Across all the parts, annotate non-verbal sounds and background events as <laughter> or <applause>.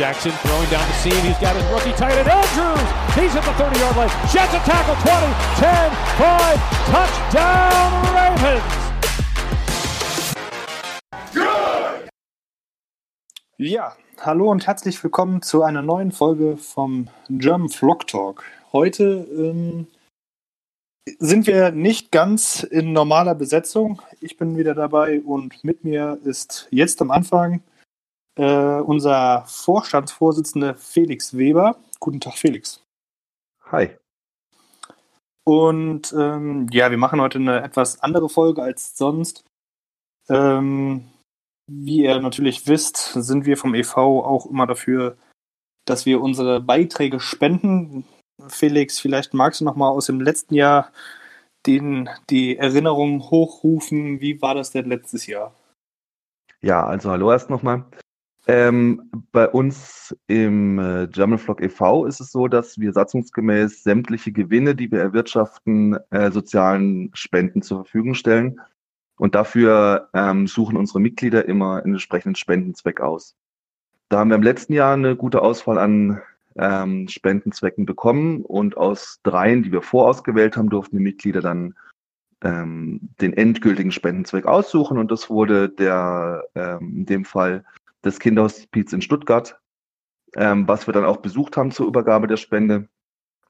Jackson throwing down the seam. He's got his rookie tight end, Andrews. He's at the 30 yard line. Jets a tackle 20, 10, 5. Touchdown, Ravens. Ja, hallo und herzlich willkommen zu einer neuen Folge vom German Flock Talk. Heute ähm, sind wir nicht ganz in normaler Besetzung. Ich bin wieder dabei und mit mir ist jetzt am Anfang äh, unser Vorstandsvorsitzender Felix Weber. Guten Tag, Felix. Hi. Und ähm, ja, wir machen heute eine etwas andere Folge als sonst. Ähm, wie ihr natürlich wisst, sind wir vom EV auch immer dafür, dass wir unsere Beiträge spenden. Felix, vielleicht magst du noch mal aus dem letzten Jahr den, die Erinnerungen hochrufen. Wie war das denn letztes Jahr? Ja, also hallo erst nochmal. Ähm, bei uns im äh, German Flock e.V. ist es so, dass wir satzungsgemäß sämtliche Gewinne, die wir erwirtschaften, äh, sozialen Spenden zur Verfügung stellen. Und dafür ähm, suchen unsere Mitglieder immer einen entsprechenden Spendenzweck aus. Da haben wir im letzten Jahr eine gute Auswahl an ähm, Spendenzwecken bekommen und aus dreien, die wir vorausgewählt haben, durften die Mitglieder dann ähm, den endgültigen Spendenzweck aussuchen und das wurde der ähm, in dem Fall das Kinderhospiz in Stuttgart, ähm, was wir dann auch besucht haben zur Übergabe der Spende.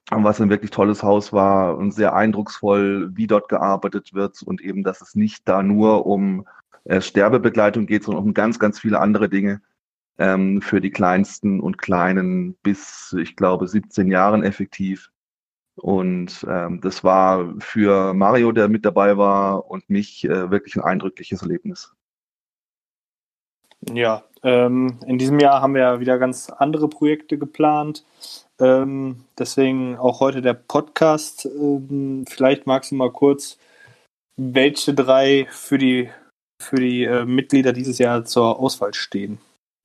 Und was ein wirklich tolles Haus war und sehr eindrucksvoll, wie dort gearbeitet wird und eben, dass es nicht da nur um äh, Sterbebegleitung geht, sondern um ganz, ganz viele andere Dinge ähm, für die Kleinsten und Kleinen bis, ich glaube, 17 Jahren effektiv. Und ähm, das war für Mario, der mit dabei war, und mich äh, wirklich ein eindrückliches Erlebnis. Ja, ähm, in diesem Jahr haben wir wieder ganz andere Projekte geplant. Ähm, deswegen auch heute der Podcast. Ähm, vielleicht magst du mal kurz, welche drei für die, für die äh, Mitglieder dieses Jahr zur Auswahl stehen,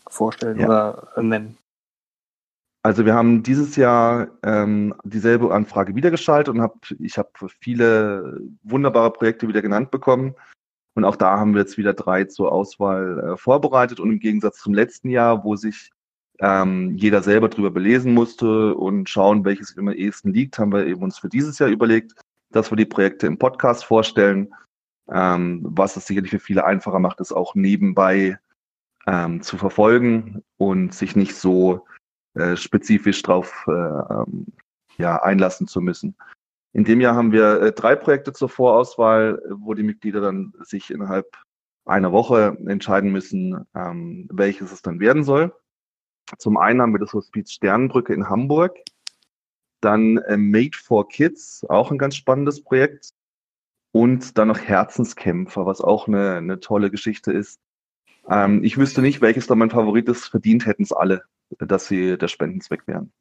vorstellen ja. oder äh, nennen. Also wir haben dieses Jahr ähm, dieselbe Anfrage wieder geschaltet und hab, ich habe viele wunderbare Projekte wieder genannt bekommen. Und auch da haben wir jetzt wieder drei zur Auswahl äh, vorbereitet. Und im Gegensatz zum letzten Jahr, wo sich ähm, jeder selber drüber belesen musste und schauen, welches am ehesten liegt, haben wir eben uns für dieses Jahr überlegt, dass wir die Projekte im Podcast vorstellen. Ähm, was es sicherlich für viele einfacher macht, es auch nebenbei ähm, zu verfolgen und sich nicht so äh, spezifisch drauf äh, ähm, ja, einlassen zu müssen. In dem Jahr haben wir äh, drei Projekte zur Vorauswahl, wo die Mitglieder dann sich innerhalb einer Woche entscheiden müssen, ähm, welches es dann werden soll. Zum einen haben wir das Hospiz Sternenbrücke in Hamburg, dann äh, Made for Kids, auch ein ganz spannendes Projekt, und dann noch Herzenskämpfer, was auch eine, eine tolle Geschichte ist. Ähm, ich wüsste nicht, welches da mein Favorit ist. Verdient hätten es alle, dass sie der Spendenzweck wären.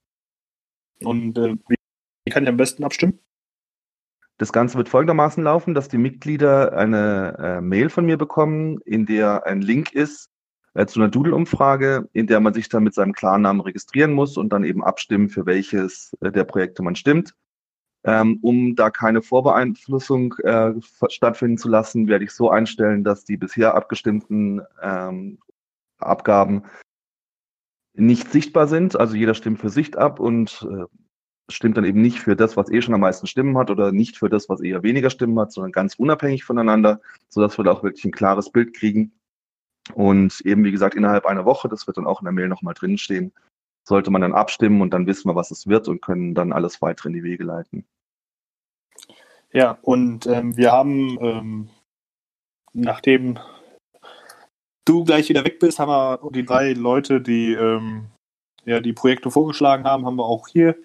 Und äh, wie kann ich am besten abstimmen? Das Ganze wird folgendermaßen laufen, dass die Mitglieder eine äh, Mail von mir bekommen, in der ein Link ist äh, zu einer Doodle-Umfrage, in der man sich dann mit seinem Klarnamen registrieren muss und dann eben abstimmen, für welches äh, der Projekte man stimmt. Ähm, um da keine Vorbeeinflussung äh, stattfinden zu lassen, werde ich so einstellen, dass die bisher abgestimmten ähm, Abgaben nicht sichtbar sind. Also jeder stimmt für sich ab und äh, stimmt dann eben nicht für das, was eh schon am meisten Stimmen hat oder nicht für das, was eher weniger Stimmen hat, sondern ganz unabhängig voneinander, sodass wir da auch wirklich ein klares Bild kriegen. Und eben, wie gesagt, innerhalb einer Woche, das wird dann auch in der Mail nochmal drinstehen, sollte man dann abstimmen und dann wissen wir, was es wird und können dann alles weitere in die Wege leiten. Ja, und ähm, wir haben, ähm, nachdem du gleich wieder weg bist, haben wir die drei Leute, die ähm, ja, die Projekte vorgeschlagen haben, haben wir auch hier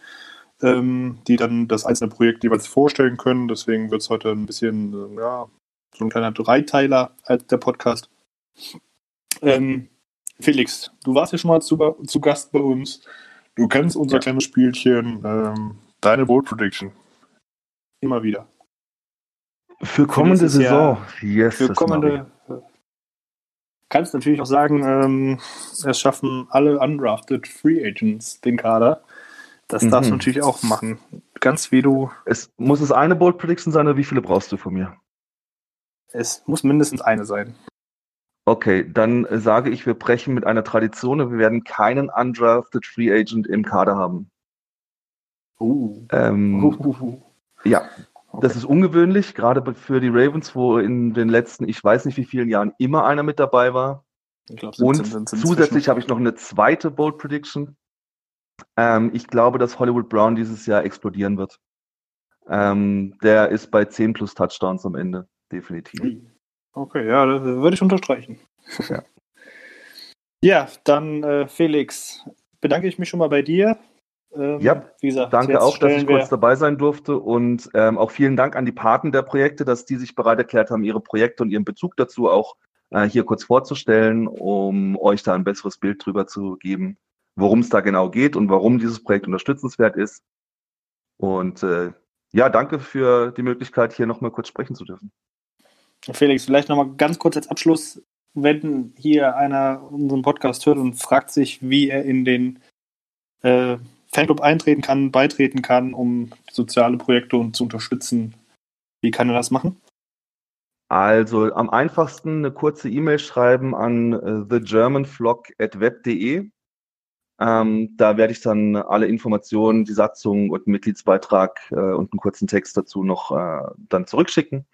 ähm, die dann das einzelne Projekt jeweils vorstellen können. Deswegen wird es heute ein bisschen, äh, ja, so ein kleiner Dreiteiler als der Podcast. Ähm, Felix, du warst ja schon mal zu, zu Gast bei uns. Du kennst unser ja. kleines Spielchen, ähm, deine Bold Prediction. Immer wieder. Für kommende Saison. yes, für kommende. Kannst natürlich auch sagen, ähm, es schaffen alle undrafted Free Agents den Kader. Das mhm. darfst du mhm. natürlich auch machen. Ganz wie du. Es, muss es eine Bold Prediction sein oder wie viele brauchst du von mir? Es muss mindestens eine sein. Okay, dann sage ich, wir brechen mit einer Tradition und wir werden keinen undrafted Free Agent im Kader haben. Uh. Ähm, uh. Ja, okay. das ist ungewöhnlich, gerade für die Ravens, wo in den letzten, ich weiß nicht wie vielen Jahren, immer einer mit dabei war. Glaub, und zusätzlich habe ich noch eine zweite Bold Prediction. Ähm, ich glaube, dass Hollywood Brown dieses Jahr explodieren wird. Ähm, der ist bei 10 plus Touchdowns am Ende, definitiv. Okay, ja, das würde ich unterstreichen. Ja, <laughs> ja dann äh, Felix, bedanke ich mich schon mal bei dir. Ähm, ja, gesagt, danke auch, dass ich kurz dabei sein durfte und ähm, auch vielen Dank an die Paten der Projekte, dass die sich bereit erklärt haben, ihre Projekte und ihren Bezug dazu auch äh, hier kurz vorzustellen, um euch da ein besseres Bild drüber zu geben, worum es da genau geht und warum dieses Projekt unterstützenswert ist. Und äh, ja, danke für die Möglichkeit, hier nochmal kurz sprechen zu dürfen. Felix, vielleicht nochmal ganz kurz als Abschluss, wenn hier einer unseren Podcast hört und fragt sich, wie er in den äh, Fanclub eintreten kann, beitreten kann, um soziale Projekte zu unterstützen, wie kann er das machen? Also am einfachsten eine kurze E-Mail schreiben an uh, thegermanflog.web.de. Ähm, da werde ich dann alle Informationen, die Satzung und Mitgliedsbeitrag äh, und einen kurzen Text dazu noch äh, dann zurückschicken.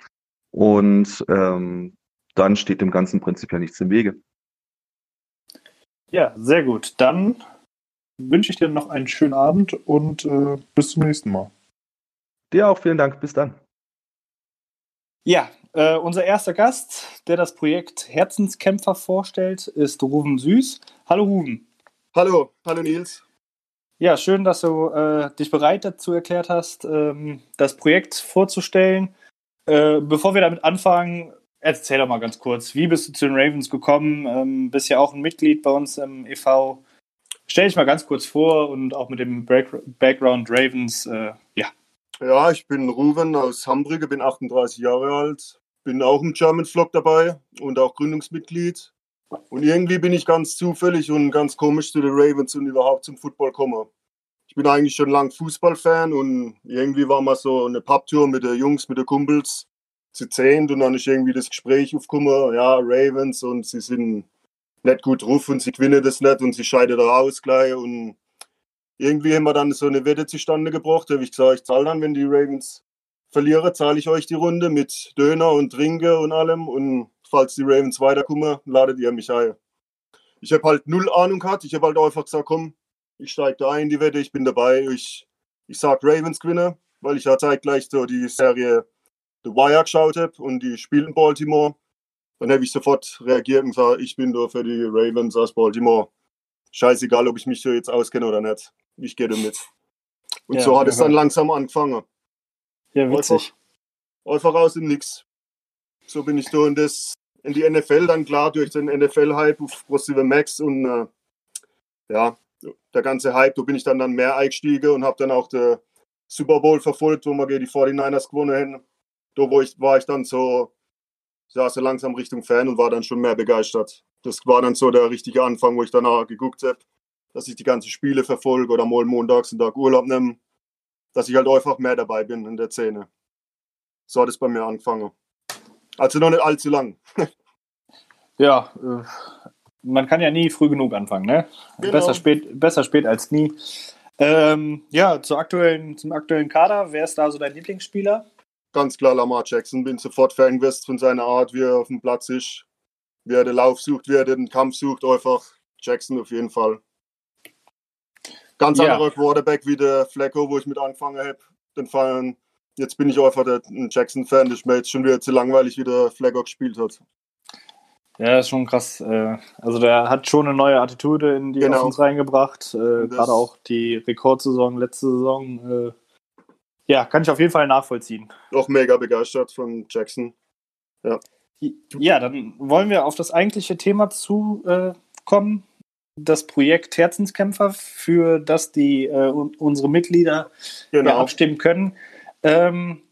Und ähm, dann steht dem Ganzen prinzipiell nichts im Wege. Ja, sehr gut. Dann wünsche ich dir noch einen schönen Abend und äh, bis zum nächsten Mal. Dir auch vielen Dank. Bis dann. Ja, äh, unser erster Gast, der das Projekt Herzenskämpfer vorstellt, ist Ruven Süß. Hallo Ruven. Hallo, hallo Nils. Ja, schön, dass du äh, dich bereit dazu erklärt hast, ähm, das Projekt vorzustellen. Äh, bevor wir damit anfangen, erzähl doch mal ganz kurz, wie bist du zu den Ravens gekommen? Ähm, bist ja auch ein Mitglied bei uns im e.V. Stell dich mal ganz kurz vor und auch mit dem Background Ravens, äh, ja. Ja, ich bin Ruven aus Hamburg, bin 38 Jahre alt, bin auch im German Vlog dabei und auch Gründungsmitglied. Und irgendwie bin ich ganz zufällig und ganz komisch zu den Ravens und überhaupt zum Football gekommen. Bin eigentlich schon lang Fußballfan und irgendwie war mal so eine Papptour mit den Jungs, mit den Kumpels zu zehnt und dann ist irgendwie das Gespräch aufgekommen, ja, Ravens und sie sind nicht gut drauf und sie gewinnen das nicht und sie scheiden da raus gleich und irgendwie haben wir dann so eine Wette zustande gebracht, da habe ich gesagt, ich zahle dann, wenn die Ravens verlieren, zahle ich euch die Runde mit Döner und Trinke und allem und falls die Ravens weiterkommen, ladet ihr mich ein. Ich habe halt null Ahnung gehabt, ich habe halt einfach gesagt, komm, ich steige da ein in die Wette, ich bin dabei. Ich, ich sag Ravens gewinne, weil ich ja zeitgleich so die Serie The Wire geschaut habe und die spielen Baltimore. Dann habe ich sofort reagiert und gesagt, ich bin da für die Ravens aus Baltimore. Scheißegal, ob ich mich so jetzt auskenne oder nicht. Ich gehe damit. Und ja, so hat ja, es dann langsam angefangen. Ja, witzig. Einfach, einfach aus dem Nix. So bin ich so in, das, in die NFL dann klar durch den NFL-Hype auf ProSieben Max und äh, ja, der ganze Hype, da bin ich dann, dann mehr eingestiegen und habe dann auch den Super Bowl verfolgt, wo wir gegen die 49ers gewonnen haben. Da wo ich, war ich dann so, ja, so langsam Richtung Fan und war dann schon mehr begeistert. Das war dann so der richtige Anfang, wo ich danach geguckt habe, dass ich die ganzen Spiele verfolge oder mal montags einen Tag Urlaub nehme, dass ich halt einfach mehr dabei bin in der Szene. So hat es bei mir angefangen. Also noch nicht allzu lang. <laughs> ja, äh, man kann ja nie früh genug anfangen, ne? Genau. Besser, spät, besser spät als nie. Ähm, ja, zur aktuellen, zum aktuellen Kader, wer ist da so dein Lieblingsspieler? Ganz klar Lamar Jackson, bin sofort Fan von seiner Art, wie er auf dem Platz ist, wie er den Lauf sucht, wie er den Kampf sucht, einfach Jackson auf jeden Fall. Ganz ja. anderer Quarterback wie der Flecko, wo ich mit angefangen habe. Den Fallen. Jetzt bin ich einfach der, Jackson-Fan, das ist mir jetzt schon wieder zu langweilig, wie der Flecko gespielt hat. Ja, ist schon krass. Äh, also der hat schon eine neue Attitude in die genau. Offense reingebracht. Äh, gerade auch die Rekordsaison letzte Saison. Äh, ja, kann ich auf jeden Fall nachvollziehen. Auch mega begeistert von Jackson. Ja. Ja, dann wollen wir auf das eigentliche Thema zu äh, kommen. Das Projekt Herzenskämpfer, für das die unsere Mitglieder Genau. ja, abstimmen können. Ähm,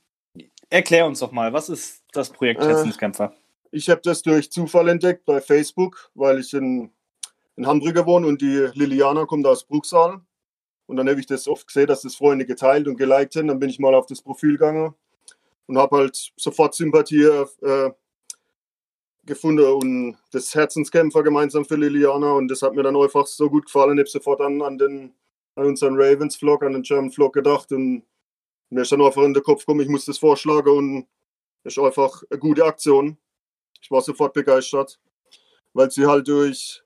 erklär uns doch mal, was ist das Projekt Äh, Herzenskämpfer? Ich habe das durch Zufall entdeckt bei Facebook, weil ich in, in Hamburger wohne und die Liliana kommt aus Bruchsal. Und dann habe ich das oft gesehen, dass das Freunde geteilt und geliked haben. Dann bin ich mal auf das Profil gegangen und habe halt sofort Sympathie äh, gefunden und das Herzenskämpfer gemeinsam für Liliana. Und das hat mir dann einfach so gut gefallen. Ich habe sofort an, an, den, an unseren Ravens-Vlog, an den German-Vlog gedacht. Und mir ist dann einfach in den Kopf gekommen, ich muss das vorschlagen. Und das ist einfach eine gute Aktion. Ich war sofort begeistert, weil sie halt durch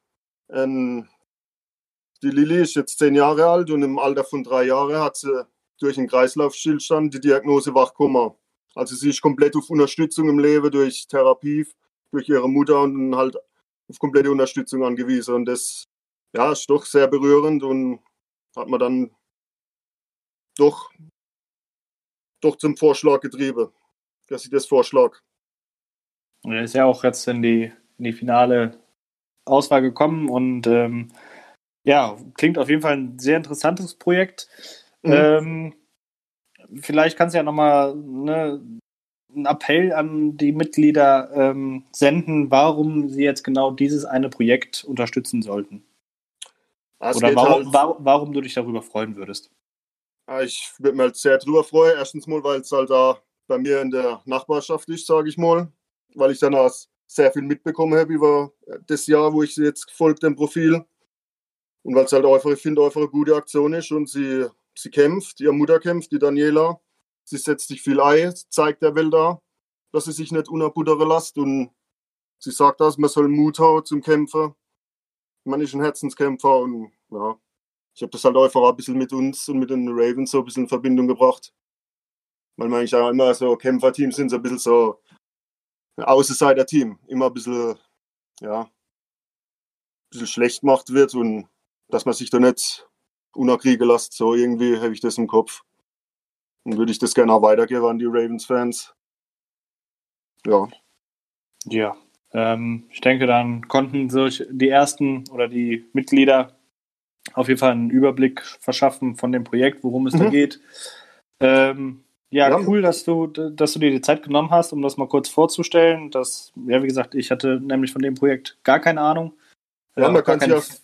ähm, die Lilly ist jetzt zehn Jahre alt und im Alter von drei Jahren hat sie durch einen Kreislaufstillstand die Diagnose Wachkoma. Also sie ist komplett auf Unterstützung im Leben durch Therapie, durch ihre Mutter und halt auf komplette Unterstützung angewiesen. Und das ja, ist doch sehr berührend und hat man dann doch, doch zum Vorschlag getrieben, dass ich das vorschlag. Er ist ja auch jetzt in die, in die finale Auswahl gekommen und ähm, ja, klingt auf jeden Fall ein sehr interessantes Projekt. Mhm. Ähm, vielleicht kannst du ja nochmal ne, einen Appell an die Mitglieder ähm, senden, warum sie jetzt genau dieses eine Projekt unterstützen sollten. Ja, es Oder warum, halt- wa warum du dich darüber freuen würdest. Ich würde mich halt sehr drüber freuen. Erstens mal, weil es halt da bei mir in der Nachbarschaft ist, sage ich mal. Weil ich dann auch sehr viel mitbekommen habe über das Jahr, wo ich sie jetzt gefolgt dem Profil. Und weil es halt einfach, ich finde, einfach eine gute Aktion ist und sie, sie kämpft, ihre Mutter kämpft, die Daniela. Sie setzt sich viel ein, zeigt der Welt da, dass sie sich nicht unterbuttern lässt. Und sie sagt das, man soll Mut haben zum Kämpfen. Man ist ein Herzenskämpfer und ja, ich habe das halt einfach ein bisschen mit uns und mit den Ravens so ein bisschen in Verbindung gebracht. Weil wir eigentlich auch immer so Kämpferteams sind, so ein bisschen so ein Außenseiter-Team. Immer ein bisschen, ja, ein bisschen schlecht gemacht wird und dass man sich da nicht unerkriegen lässt. So irgendwie habe ich das im Kopf. Und würde ich das gerne auch weitergeben an die Ravens-Fans. Ja, Ja, ähm, ich denke, dann konnten sich die ersten oder die Mitglieder auf jeden Fall einen Überblick verschaffen von dem Projekt, worum es da Mhm. geht. Ähm, ja, Ja. cool, dass du, dass du dir die Zeit genommen hast, um das mal kurz vorzustellen. Das, ja, wie gesagt, ich hatte nämlich von dem Projekt gar keine Ahnung. Ja, man auch gar kann sich keine, ja-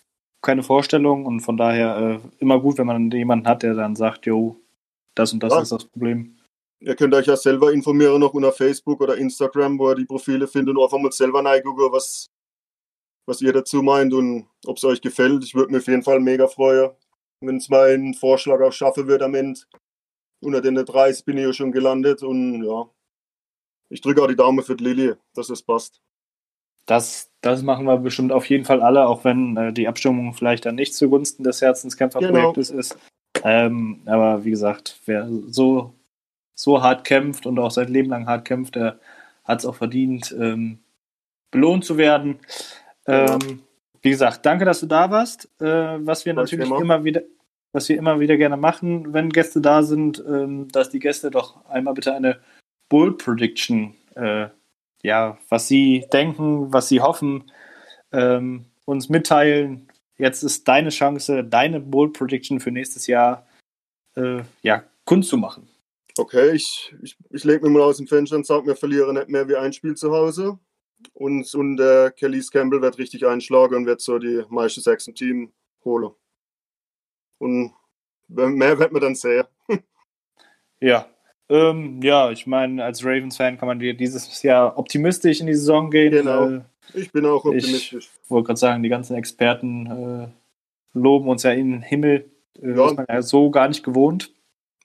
keine Vorstellung und von daher äh, immer gut, wenn man jemanden hat, der dann sagt, jo, das und das Ja. ist das Problem. Ihr könnt euch ja selber informieren, noch unter Facebook oder Instagram, wo ihr die Profile findet und einfach mal selber reingucken, was, was ihr dazu meint und ob es euch gefällt. Ich würde mich auf jeden Fall mega freuen, wenn es meinen Vorschlag auch schaffen wird am Ende. Unter den 30 bin ich ja schon gelandet und ja, ich drücke auch die Daumen für die Lilly, dass es passt. Das, das machen wir bestimmt auf jeden Fall alle, auch wenn äh, die Abstimmung vielleicht dann nicht zugunsten des Herzenskämpferprojektes ist. Ähm, aber wie gesagt, wer so, so hart kämpft und auch sein Leben lang hart kämpft, der hat es auch verdient, ähm, belohnt zu werden. Ähm, wie gesagt, danke, dass du da warst. Äh, was wir Kein natürlich Thema. immer wieder, was wir immer wieder gerne machen, wenn Gäste da sind, ähm, dass die Gäste doch einmal bitte eine Bull Prediction, äh, ja, was sie denken, was sie hoffen, ähm, uns mitteilen. Jetzt ist deine Chance, deine Bull Prediction für nächstes Jahr, äh, ja, kundzumachen. Okay, ich, ich, ich lege mir mal aus dem Fenster und sage, wir verlieren nicht mehr wie ein Spiel zu Hause. Und, und der Kelly Campbell wird richtig einschlagen und wird so die meiste Sechs im Team holen. Und mehr wird man dann sehen. <laughs> Ja. Ähm, ja, ich meine, als Ravens-Fan kann man dir dieses Jahr optimistisch in die Saison gehen. Genau. Äh, Ich bin auch Ich- optimistisch. wollte gerade sagen, die ganzen Experten äh, loben uns ja in den Himmel. Äh, Ja. Ist man ja so gar nicht gewohnt.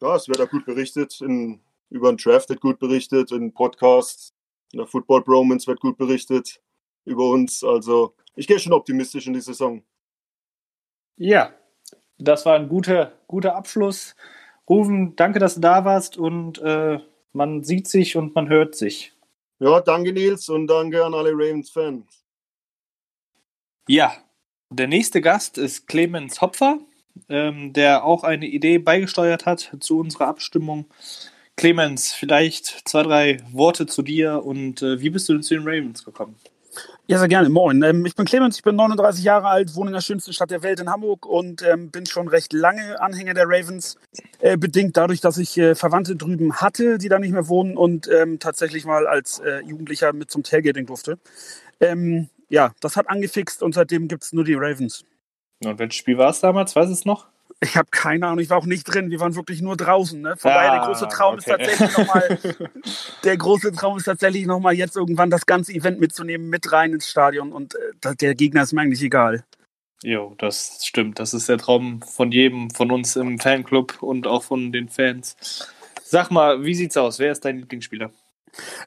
Ja, es wird auch gut berichtet. In, über den Draft wird gut berichtet, in Podcasts, in der Football Bromance wird gut berichtet über uns. Also ich gehe schon optimistisch in die Saison. Ja, das war ein guter, guter Abschluss. Rufen, danke, dass du da warst und äh, man sieht sich und man hört sich. Ja, danke Nils und danke an alle Ravens-Fans. Ja, der nächste Gast ist Clemens Hopfer, ähm, der auch eine Idee beigesteuert hat zu unserer Abstimmung. Clemens, vielleicht zwei, drei Worte zu dir und äh, wie bist du denn zu den Ravens gekommen? Ja, sehr gerne. Moin. Ähm, ich bin Clemens, ich bin 39 Jahre alt, wohne in der schönsten Stadt der Welt in Hamburg und ähm, bin schon recht lange Anhänger der Ravens. Äh, bedingt dadurch, dass ich äh, Verwandte drüben hatte, die da nicht mehr wohnen und ähm, tatsächlich mal als äh, Jugendlicher mit zum Tailgating durfte. Ähm, ja, das hat angefixt und seitdem gibt es nur die Ravens. Und welches Spiel war es damals? Weiß es noch? Ich habe keine Ahnung, ich war auch nicht drin. Wir waren wirklich nur draußen. Ne? Von ah, daher der große Traum okay. ist tatsächlich nochmal, <laughs> der große Traum ist tatsächlich nochmal jetzt irgendwann das ganze Event mitzunehmen, mit rein ins Stadion und äh, der Gegner ist mir eigentlich egal. Jo, das stimmt. Das ist der Traum von jedem von uns im Fanclub und auch von den Fans. Sag mal, wie sieht's aus? Wer ist dein Lieblingsspieler?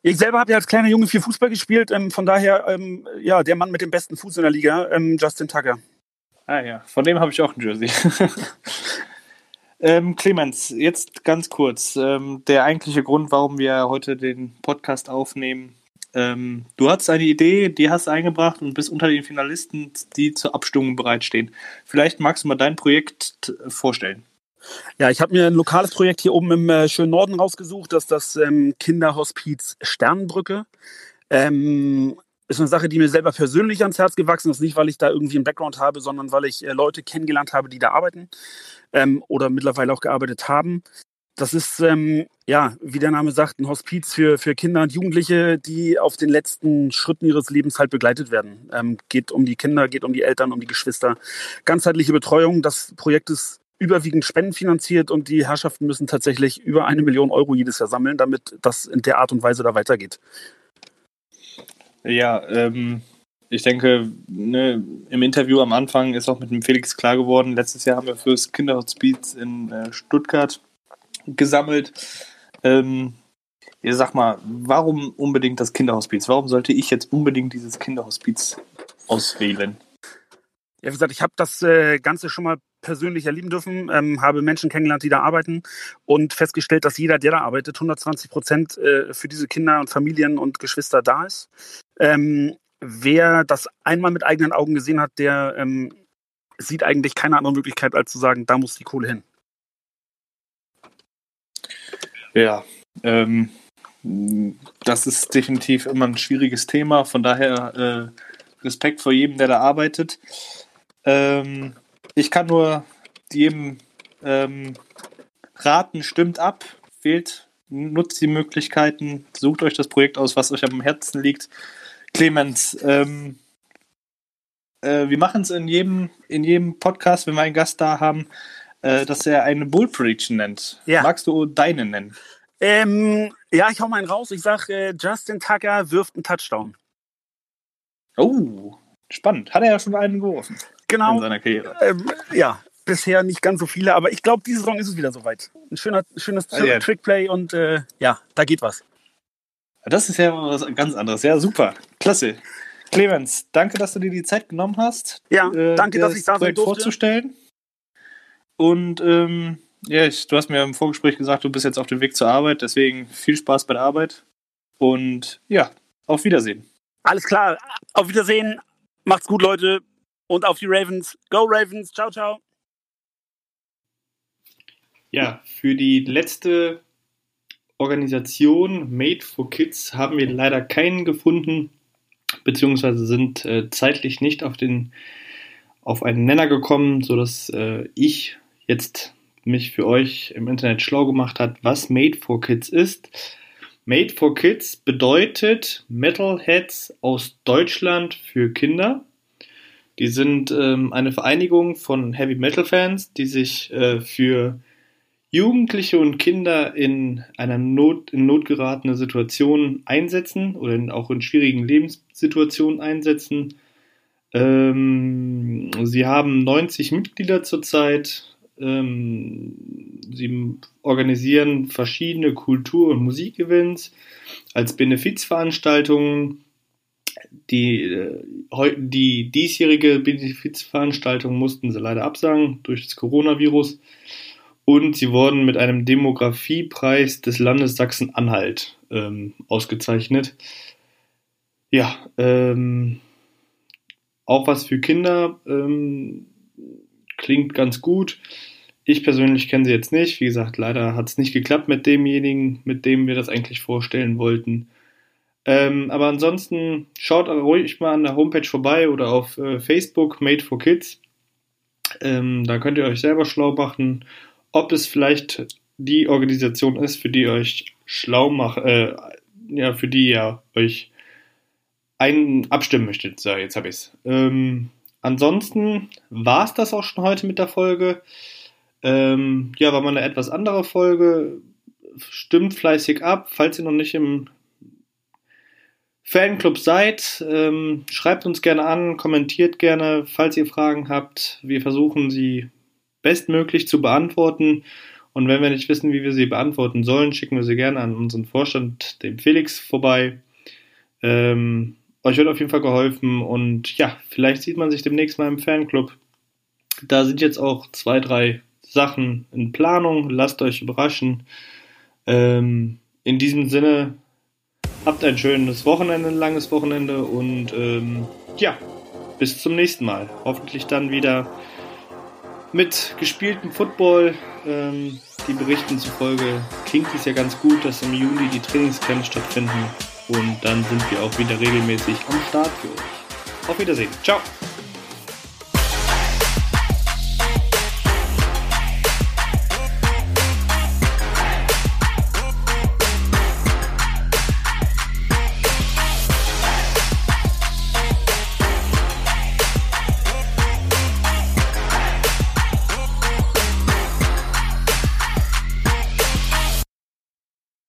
Ich selber habe ja als kleiner Junge viel Fußball gespielt. Ähm, von daher, ähm, ja, der Mann mit dem besten Fuß in der Liga, ähm, Justin Tucker. Ah ja, von dem habe ich auch ein Jersey. <laughs> ähm, Clemens, jetzt ganz kurz. Ähm, der eigentliche Grund, warum wir heute den Podcast aufnehmen. Ähm, du hast eine Idee, die hast eingebracht und bist unter den Finalisten, die zur Abstimmung bereitstehen. Vielleicht magst du mal dein Projekt vorstellen. Ja, ich habe mir ein lokales Projekt hier oben im äh, schönen Norden rausgesucht, das ist das ähm, Kinderhospiz Sternbrücke. Ähm, ist eine Sache, die mir selber persönlich ans Herz gewachsen ist. Nicht, weil ich da irgendwie einen Background habe, sondern weil ich äh, Leute kennengelernt habe, die da arbeiten ähm, oder mittlerweile auch gearbeitet haben. Das ist, ähm, ja, wie der Name sagt, ein Hospiz für, für Kinder und Jugendliche, die auf den letzten Schritten ihres Lebens halt begleitet werden. Ähm, geht um die Kinder, geht um die Eltern, um die Geschwister. Ganzheitliche Betreuung. Das Projekt ist überwiegend spendenfinanziert und die Herrschaften müssen tatsächlich über eine Million Euro jedes Jahr sammeln, damit das in der Art und Weise da weitergeht. Ja, ähm, ich denke, ne, im Interview am Anfang ist auch mit dem Felix klar geworden, letztes Jahr haben wir fürs Kinderhospiz in äh, Stuttgart gesammelt. Ähm, ihr sag mal, warum unbedingt das Kinderhospiz? Warum sollte ich jetzt unbedingt dieses Kinderhospiz auswählen? Ja, wie gesagt, ich habe das äh, Ganze schon mal persönlich erleben dürfen, ähm, habe Menschen kennengelernt, die da arbeiten und festgestellt, dass jeder, der da arbeitet, 120 Prozent äh, für diese Kinder und Familien und Geschwister da ist. Ähm, wer das einmal mit eigenen Augen gesehen hat, der ähm, sieht eigentlich keine andere Möglichkeit, als zu sagen, da muss die Kohle hin. Ja, ähm, das ist definitiv immer ein schwieriges Thema. Von daher äh, Respekt vor jedem, der da arbeitet. Ähm, ich kann nur jedem ähm, raten, stimmt ab, wählt, nutzt die Möglichkeiten, sucht euch das Projekt aus, was euch am Herzen liegt. Clemens, ähm, äh, wir machen es in jedem, in jedem Podcast, wenn wir einen Gast da haben, äh, dass er eine Bull Prediction nennt. Ja. Magst du deine nennen? Ähm, ja, ich hau mal einen raus. Ich sag, äh, Justin Tucker wirft einen Touchdown. Oh, spannend. Hat er ja schon einen geworfen genau. in seiner Karriere. Ähm, ja, bisher nicht ganz so viele, aber ich glaube, diese Saison ist es wieder soweit. Ein schöner, schönes ah, ja. Trickplay und äh, ja, da geht was. Das ist ja was ganz anderes. Ja, super. Klasse. Clemens, danke, dass du dir die Zeit genommen hast. Ja, äh, danke, dass ich da sein durfte. vorzustellen. Und ähm, ja, ich, du hast mir im Vorgespräch gesagt, du bist jetzt auf dem Weg zur Arbeit, deswegen viel Spaß bei der Arbeit. Und ja, auf Wiedersehen. Alles klar, auf Wiedersehen. Macht's gut, Leute und auf die Ravens. Go Ravens. Ciao, ciao. Ja, für die letzte Organisation Made for Kids haben wir leider keinen gefunden, beziehungsweise sind äh, zeitlich nicht auf, den, auf einen Nenner gekommen, sodass äh, ich jetzt mich für euch im Internet schlau gemacht hat, was Made for Kids ist. Made for Kids bedeutet Metalheads aus Deutschland für Kinder. Die sind ähm, eine Vereinigung von Heavy Metal Fans, die sich äh, für Jugendliche und Kinder in einer Not, in Not geratene Situation einsetzen oder in, auch in schwierigen Lebenssituationen einsetzen. Ähm, sie haben 90 Mitglieder zurzeit. Ähm, sie organisieren verschiedene Kultur- und Musikevents als Benefizveranstaltungen die, äh, die diesjährige Benefizveranstaltung mussten sie leider absagen durch das Coronavirus. Und sie wurden mit einem Demografiepreis des Landes Sachsen-Anhalt ähm, ausgezeichnet. Ja, ähm, auch was für Kinder ähm, klingt ganz gut. Ich persönlich kenne sie jetzt nicht. Wie gesagt, leider hat es nicht geklappt mit demjenigen, mit dem wir das eigentlich vorstellen wollten. Ähm, aber ansonsten schaut ruhig mal an der Homepage vorbei oder auf äh, Facebook Made for Kids. Ähm, da könnt ihr euch selber schlau machen, ob es vielleicht die Organisation ist, für die ihr euch schlau macht, äh, ja, für die ihr euch ein abstimmen möchtet. So, jetzt habe ich es. Ähm, ansonsten war es das auch schon heute mit der Folge. Ähm, ja, war mal eine etwas andere Folge. Stimmt fleißig ab. Falls ihr noch nicht im Fanclub seid, ähm, schreibt uns gerne an, kommentiert gerne, falls ihr Fragen habt. Wir versuchen sie bestmöglich zu beantworten. Und wenn wir nicht wissen, wie wir sie beantworten sollen, schicken wir sie gerne an unseren Vorstand, dem Felix, vorbei. Ähm, euch wird auf jeden Fall geholfen und ja, vielleicht sieht man sich demnächst mal im Fanclub. Da sind jetzt auch zwei, drei Sachen in Planung. Lasst euch überraschen. Ähm, in diesem Sinne Habt ein schönes Wochenende, ein langes Wochenende und ähm, ja, bis zum nächsten Mal. Hoffentlich dann wieder mit gespieltem Football. Ähm, die Berichten zufolge klingt es ja ganz gut, dass im Juli die Trainingscamps stattfinden und dann sind wir auch wieder regelmäßig am Start für euch. Auf Wiedersehen. Ciao.